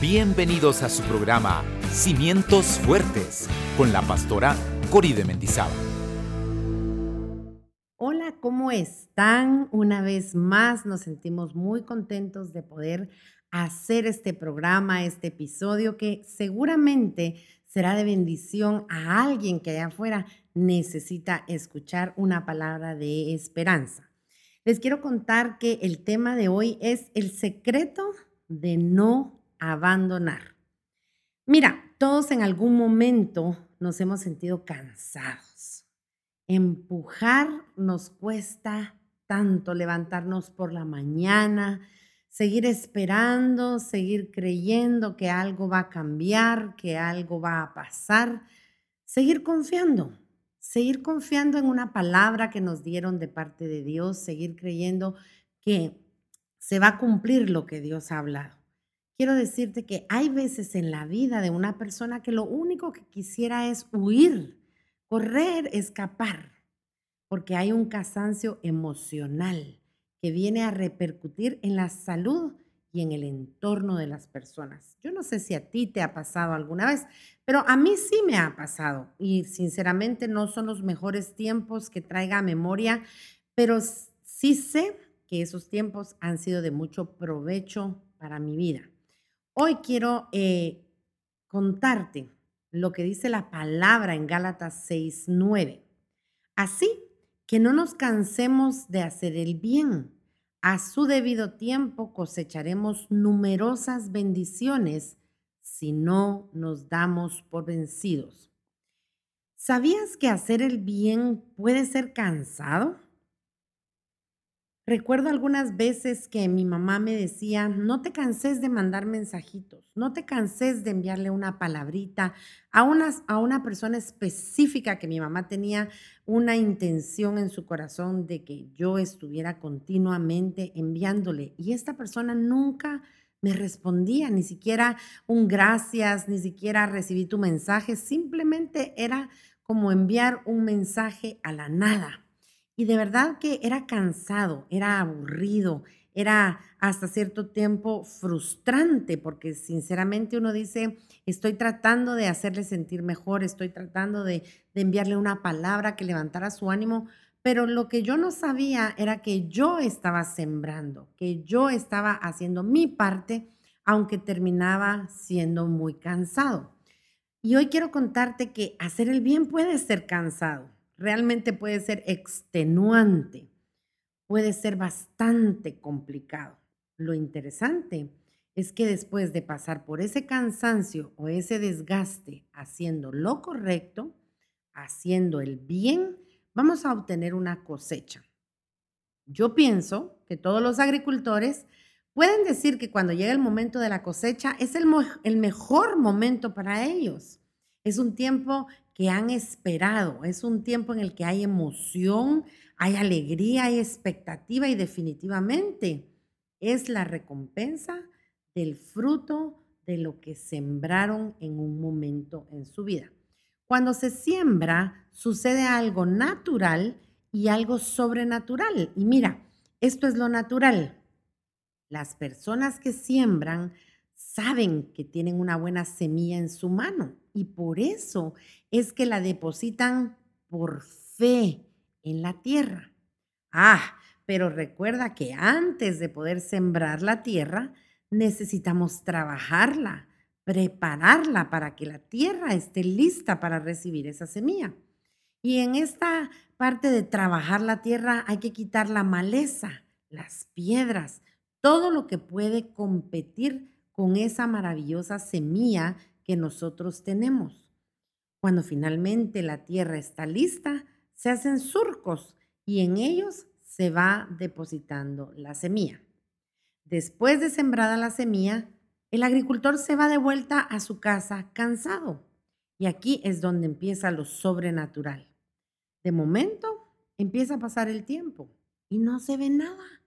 Bienvenidos a su programa Cimientos Fuertes con la pastora Cori de Mendizábal. Hola, ¿cómo están? Una vez más nos sentimos muy contentos de poder hacer este programa, este episodio que seguramente será de bendición a alguien que allá afuera necesita escuchar una palabra de esperanza. Les quiero contar que el tema de hoy es el secreto de no abandonar. Mira, todos en algún momento nos hemos sentido cansados. Empujar nos cuesta tanto levantarnos por la mañana, seguir esperando, seguir creyendo que algo va a cambiar, que algo va a pasar, seguir confiando, seguir confiando en una palabra que nos dieron de parte de Dios, seguir creyendo que se va a cumplir lo que Dios ha hablado quiero decirte que hay veces en la vida de una persona que lo único que quisiera es huir, correr, escapar, porque hay un cansancio emocional que viene a repercutir en la salud y en el entorno de las personas. Yo no sé si a ti te ha pasado alguna vez, pero a mí sí me ha pasado y sinceramente no son los mejores tiempos que traiga a memoria, pero sí sé que esos tiempos han sido de mucho provecho para mi vida. Hoy quiero eh, contarte lo que dice la palabra en Gálatas 6:9. Así que no nos cansemos de hacer el bien. A su debido tiempo cosecharemos numerosas bendiciones si no nos damos por vencidos. ¿Sabías que hacer el bien puede ser cansado? Recuerdo algunas veces que mi mamá me decía, no te canses de mandar mensajitos, no te canses de enviarle una palabrita a una, a una persona específica que mi mamá tenía una intención en su corazón de que yo estuviera continuamente enviándole. Y esta persona nunca me respondía, ni siquiera un gracias, ni siquiera recibí tu mensaje, simplemente era como enviar un mensaje a la nada. Y de verdad que era cansado, era aburrido, era hasta cierto tiempo frustrante, porque sinceramente uno dice, estoy tratando de hacerle sentir mejor, estoy tratando de, enviarle una palabra que levantara su ánimo, pero lo que yo no sabía era que yo estaba sembrando, que yo estaba haciendo mi parte, aunque terminaba siendo muy cansado. Y hoy quiero contarte que hacer el bien puede ser cansado realmente puede ser extenuante, puede ser bastante complicado. Lo interesante es que después de pasar por ese cansancio o ese desgaste haciendo lo correcto, haciendo el bien, vamos a obtener una cosecha. Yo pienso que todos los agricultores pueden decir que cuando llega el momento de la cosecha es el, mejor momento para ellos. Es un tiempo que han esperado. Es un tiempo en el que hay emoción, hay alegría, hay expectativa y definitivamente es la recompensa del fruto de lo que sembraron en un momento en su vida. Cuando se siembra, sucede algo natural y algo sobrenatural. Y mira, esto es lo natural. Las personas que siembran saben que tienen una buena semilla en su mano y por eso es que la depositan por fe en la tierra. Ah, pero recuerda que antes de poder sembrar la tierra, necesitamos trabajarla, prepararla para que la tierra esté lista para recibir esa semilla. Y en esta parte de trabajar la tierra hay que quitar la maleza, las piedras, todo lo que puede competir con esa maravillosa semilla que nosotros tenemos. Cuando finalmente la tierra está lista, se hacen surcos y en ellos se va depositando la semilla. Después de sembrada la semilla, el agricultor se va de vuelta a su casa cansado. Y aquí es donde empieza lo sobrenatural. De momento empieza a pasar el tiempo y no se ve nada.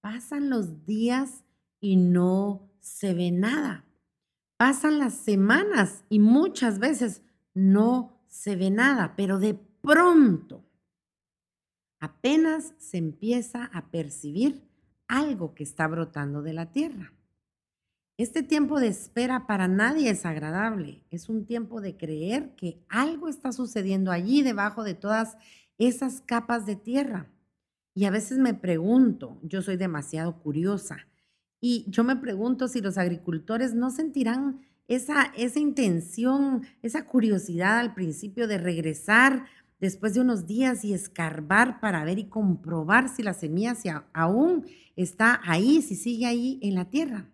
Pasan los días y no se ve nada. Pasan las semanas y muchas veces no se ve nada, pero de pronto apenas se empieza a percibir algo que está brotando de la tierra. Este tiempo de espera para nadie es agradable. Es un tiempo de creer que algo está sucediendo allí debajo de todas esas capas de tierra. Y a veces me pregunto, yo soy demasiado curiosa, y yo me pregunto si los agricultores no sentirán esa, esa intención, esa curiosidad al principio de regresar después de unos días y escarbar para ver y comprobar si la semilla aún está ahí, si sigue ahí en la tierra.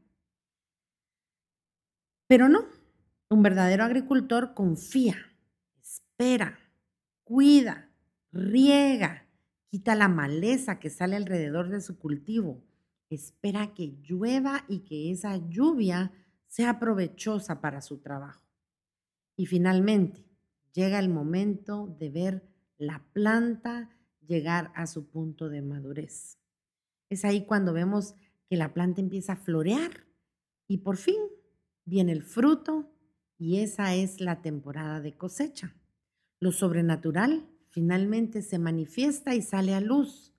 Pero no, un verdadero agricultor confía, espera, cuida, riega, quita la maleza que sale alrededor de su cultivo, espera que llueva y que esa lluvia sea provechosa para su trabajo. Y finalmente, llega el momento de ver la planta llegar a su punto de madurez. Es ahí cuando vemos que la planta empieza a florear y por fin viene el fruto y esa es la temporada de cosecha. Lo sobrenatural finalmente se manifiesta y sale a luz.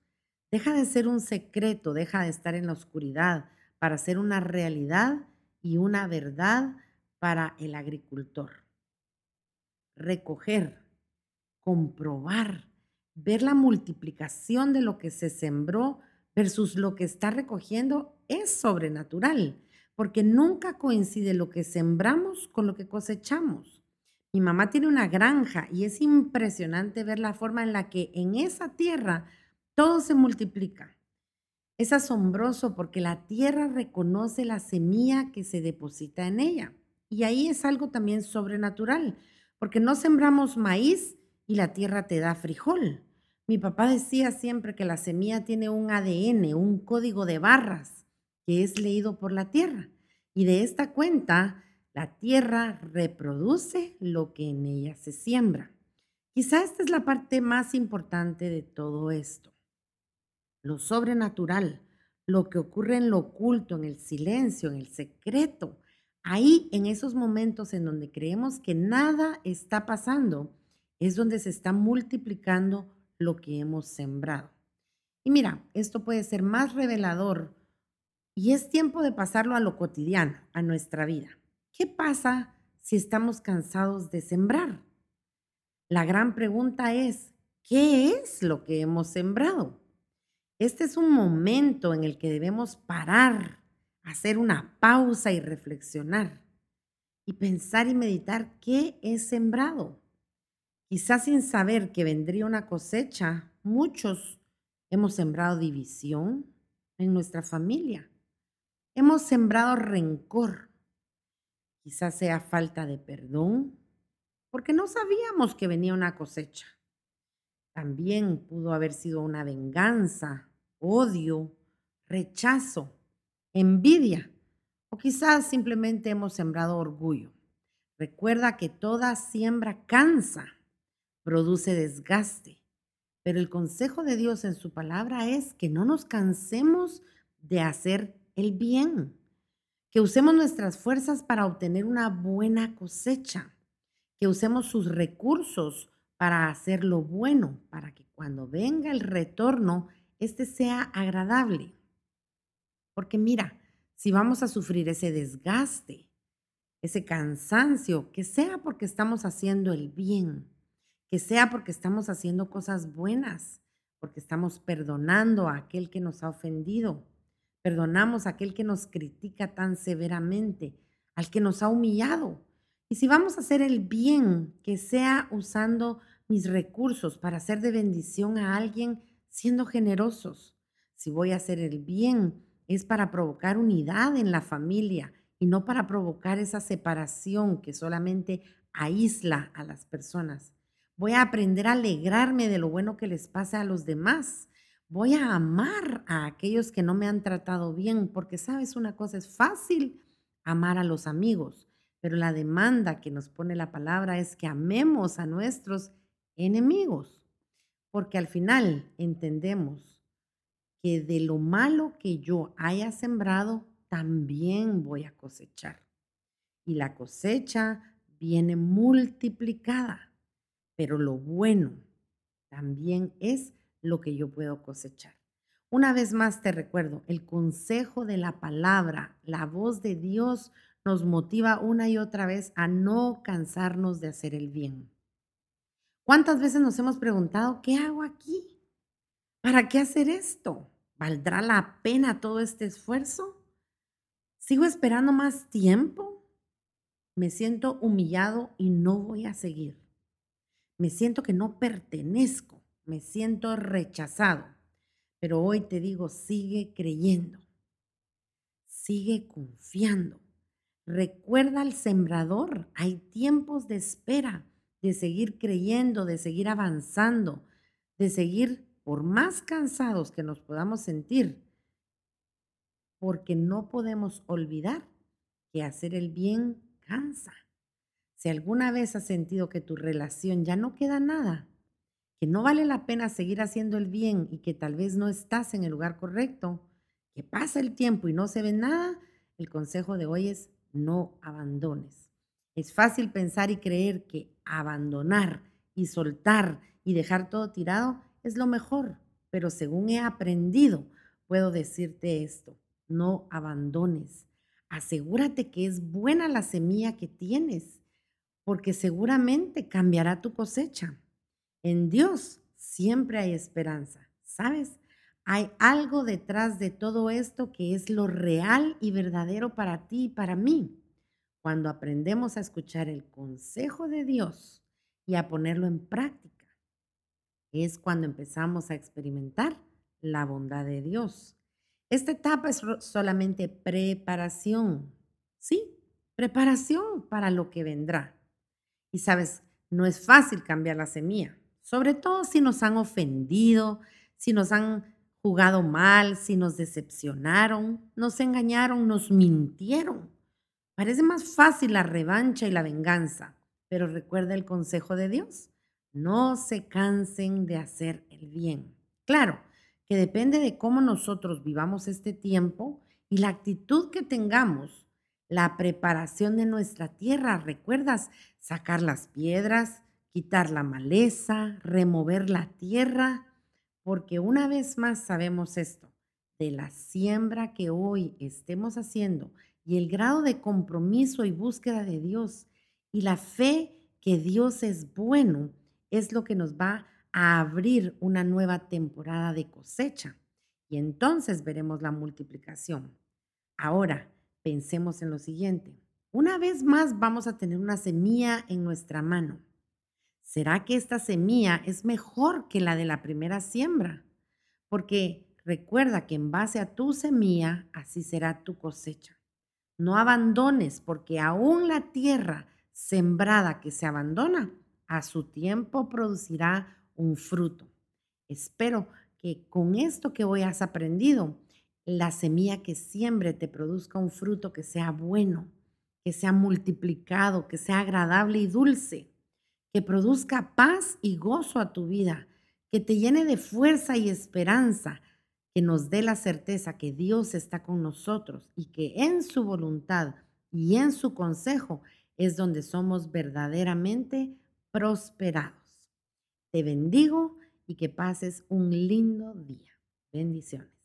Deja de ser un secreto, deja de estar en la oscuridad para ser una realidad y una verdad para el agricultor. Recoger, comprobar, ver la multiplicación de lo que se sembró versus lo que está recogiendo es sobrenatural, porque nunca coincide lo que sembramos con lo que cosechamos. Mi mamá tiene una granja y es impresionante ver la forma en la que en esa tierra todo se multiplica. Es asombroso porque la tierra reconoce la semilla que se deposita en ella. Y ahí es algo también sobrenatural, porque no sembramos maíz y la tierra te da frijol. Mi papá decía siempre que la semilla tiene un ADN, un código de barras, que es leído por la tierra. Y de esta cuenta, la tierra reproduce lo que en ella se siembra. Quizá esta es la parte más importante de todo esto lo sobrenatural, lo que ocurre en lo oculto, en el silencio, en el secreto. Ahí, en esos momentos en donde creemos que nada está pasando, es donde se está multiplicando lo que hemos sembrado. Y mira, esto puede ser más revelador y es tiempo de pasarlo a lo cotidiano, a nuestra vida. ¿Qué pasa si estamos cansados de sembrar? La gran pregunta es, ¿qué es lo que hemos sembrado? Este es un momento en el que debemos parar, hacer una pausa y reflexionar y pensar y meditar qué es sembrado. Quizás sin saber que vendría una cosecha, muchos hemos sembrado división en nuestra familia. Hemos sembrado rencor. Quizás sea falta de perdón, porque no sabíamos que venía una cosecha. También pudo haber sido una venganza odio, rechazo, envidia o quizás simplemente hemos sembrado orgullo. Recuerda que toda siembra cansa, produce desgaste, pero el consejo de Dios en su palabra es que no nos cansemos de hacer el bien, que usemos nuestras fuerzas para obtener una buena cosecha, que usemos sus recursos para hacer lo bueno, para que cuando venga el retorno este sea agradable. Porque mira, si vamos a sufrir ese desgaste, ese cansancio, que sea porque estamos haciendo el bien, que sea porque estamos haciendo cosas buenas, porque estamos perdonando a aquel que nos ha ofendido, perdonamos a aquel que nos critica tan severamente, al que nos ha humillado. Y si vamos a hacer el bien, que sea usando mis recursos para hacer de bendición a alguien siendo generosos. Si voy a hacer el bien, es para provocar unidad en la familia y no para provocar esa separación que solamente aísla a las personas. Voy a aprender a alegrarme de lo bueno que les pasa a los demás. Voy a amar a aquellos que no me han tratado bien, porque sabes una cosa, es fácil amar a los amigos, pero la demanda que nos pone la palabra es que amemos a nuestros enemigos porque al final entendemos que de lo malo que yo haya sembrado, también voy a cosechar. Y la cosecha viene multiplicada, pero lo bueno también es lo que yo puedo cosechar. Una vez más te recuerdo, el consejo de la palabra, la voz de Dios nos motiva una y otra vez a no cansarnos de hacer el bien. ¿Cuántas veces nos hemos preguntado, ¿qué hago aquí? ¿Para qué hacer esto? ¿Valdrá la pena todo este esfuerzo? ¿Sigo esperando más tiempo? Me siento humillado y no voy a seguir. Me siento que no pertenezco, me siento rechazado. Pero hoy te digo, sigue creyendo, sigue confiando. Recuerda al sembrador, hay tiempos de espera, de seguir creyendo, de seguir avanzando, de seguir por más cansados que nos podamos sentir, porque no podemos olvidar que hacer el bien cansa. Si alguna vez has sentido que tu relación ya no queda nada, que no vale la pena seguir haciendo el bien y que tal vez no estás en el lugar correcto, que pasa el tiempo y no se ve nada, el consejo de hoy es no abandones. Es fácil pensar y creer que abandonar y soltar y dejar todo tirado es lo mejor, pero según he aprendido, puedo decirte esto, no abandones. Asegúrate que es buena la semilla que tienes, porque seguramente cambiará tu cosecha. En Dios siempre hay esperanza, ¿sabes? Hay algo detrás de todo esto que es lo real y verdadero para ti y para mí. Cuando aprendemos a escuchar el consejo de Dios y a ponerlo en práctica es cuando empezamos a experimentar la bondad de Dios. Esta etapa es solamente preparación, ¿sí? Preparación para lo que vendrá. Y sabes, no es fácil cambiar la semilla, sobre todo si nos han ofendido, si nos han jugado mal, si nos decepcionaron, nos engañaron, nos mintieron. Parece más fácil la revancha y la venganza, pero recuerda el consejo de Dios. No se cansen de hacer el bien. Claro, que depende de cómo nosotros vivamos este tiempo y la actitud que tengamos, la preparación de nuestra tierra. ¿Recuerdas sacar las piedras, quitar la maleza, remover la tierra? Porque una vez más sabemos esto, de la siembra que hoy estemos haciendo y el grado de compromiso y búsqueda de Dios y la fe que Dios es bueno, es lo que nos va a abrir una nueva temporada de cosecha. Y entonces veremos la multiplicación. Ahora, pensemos en lo siguiente. Una vez más vamos a tener una semilla en nuestra mano. ¿Será que esta semilla es mejor que la de la primera siembra? Porque recuerda que en base a tu semilla, así será tu cosecha. No abandones, porque aún la tierra sembrada que se abandona a su tiempo producirá un fruto. Espero que con esto que hoy has aprendido, la semilla que siembre te produzca un fruto que sea bueno, que sea multiplicado, que sea agradable y dulce, que produzca paz y gozo a tu vida, que te llene de fuerza y esperanza, que nos dé la certeza que Dios está con nosotros y que en su voluntad y en su consejo es donde somos verdaderamente prosperados. Te bendigo y que pases un lindo día. Bendiciones.